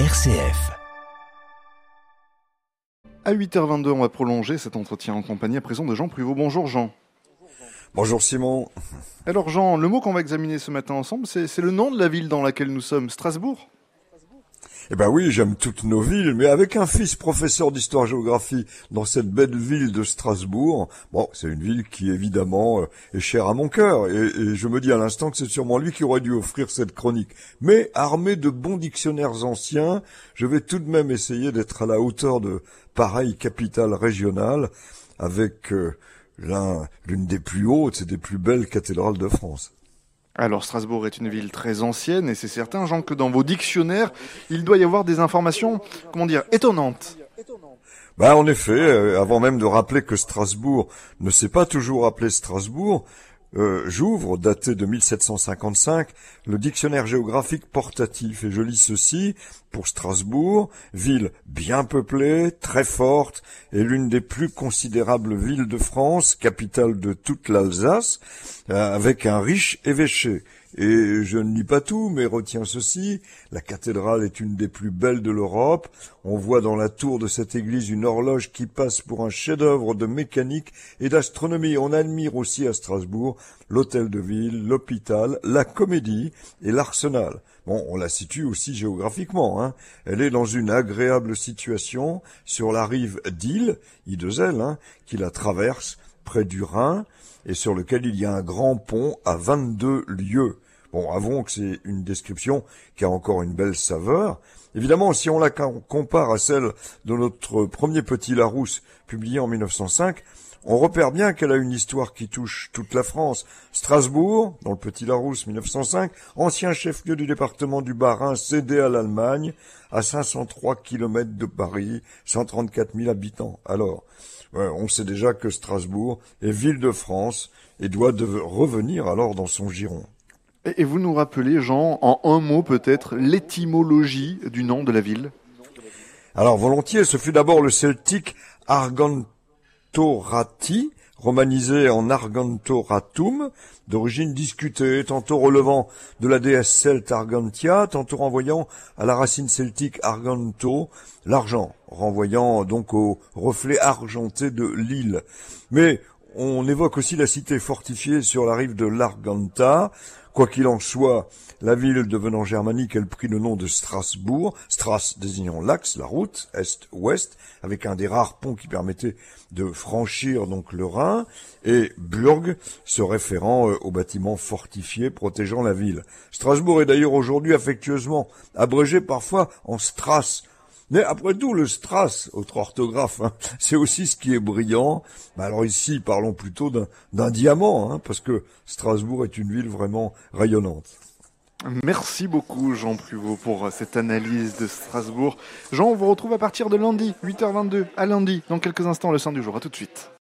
RCF. À 8h22, on va prolonger cet entretien en compagnie à présent de Jean Pruvot. Bonjour Jean. Bonjour Simon. Alors Jean, le mot qu'on va examiner ce matin ensemble, c'est le nom de la ville dans laquelle nous sommes, Strasbourg? Eh ben oui, j'aime toutes nos villes, mais avec un fils professeur d'histoire-géographie dans cette belle ville de Strasbourg, bon, c'est une ville qui évidemment euh, est chère à mon cœur, et, je me dis à l'instant que c'est sûrement lui qui aurait dû offrir cette chronique. Mais armé de bons dictionnaires anciens, je vais tout de même essayer d'être à la hauteur de pareille capitale régionale, avec euh, l'une des plus hautes et des plus belles cathédrales de France. Alors Strasbourg est une ville très ancienne et c'est certain, Jean, que dans vos dictionnaires, il doit y avoir des informations, comment dire, étonnantes. Bah en effet, euh, avant même de rappeler que Strasbourg ne s'est pas toujours appelé Strasbourg, euh, j'ouvre, daté de 1755, le dictionnaire géographique portatif et je lis ceci pour Strasbourg, ville bien peuplée, très forte et l'une des plus considérables villes de France, capitale de toute l'Alsace, euh, avec un riche évêché. Et je ne lis pas tout, mais retiens ceci, la cathédrale est une des plus belles de l'Europe, on voit dans la tour de cette église une horloge qui passe pour un chef-d'œuvre de mécanique et d'astronomie. On admire aussi à Strasbourg l'hôtel de ville, l'hôpital, la comédie et l'arsenal. Bon, on la situe aussi géographiquement. Hein. Elle est dans une agréable situation sur la rive d'Île, Idezel, hein, qui la traverse près du Rhin et sur lequel il y a un grand pont à 22 lieues. Bon, avouons que c'est une description qui a encore une belle saveur. Évidemment, si on la compare à celle de notre premier petit Larousse, publié en 1905, on repère bien qu'elle a une histoire qui touche toute la France. Strasbourg, dans le Petit Larousse 1905, ancien chef-lieu du département du Bas-Rhin cédé à l'Allemagne, à 503 km de Paris, 134 000 habitants. Alors, on sait déjà que Strasbourg est ville de France et doit revenir alors dans son giron. Et vous nous rappelez, Jean, en un mot peut-être, l'étymologie du nom de la ville? Alors volontiers, ce fut d'abord le celtique Argantorati, romanisé en Argantoratum, d'origine discutée, tantôt relevant de la déesse celte Argantia, tantôt renvoyant à la racine celtique Arganto, l'argent, renvoyant donc au reflet argenté de l'île. Mais on évoque aussi la cité fortifiée sur la rive de l'Arganta, Quoi qu'il en soit, la ville devenant germanique, elle prit le nom de Strasbourg, Stras désignant l'axe, la route, est-ouest, avec un des rares ponts qui permettait de franchir donc le Rhin, et Burg, se référant euh, aux bâtiments fortifiés protégeant la ville. Strasbourg est d'ailleurs aujourd'hui affectueusement abrégé parfois en Stras, mais après tout, le strass, autre orthographe, hein, c'est aussi ce qui est brillant. alors ici, parlons plutôt d'un diamant, hein, parce que Strasbourg est une ville vraiment rayonnante. Merci beaucoup Jean Pluvaux pour cette analyse de Strasbourg. Jean, on vous retrouve à partir de lundi, 8h22, à lundi, dans quelques instants, le sein du jour. À tout de suite.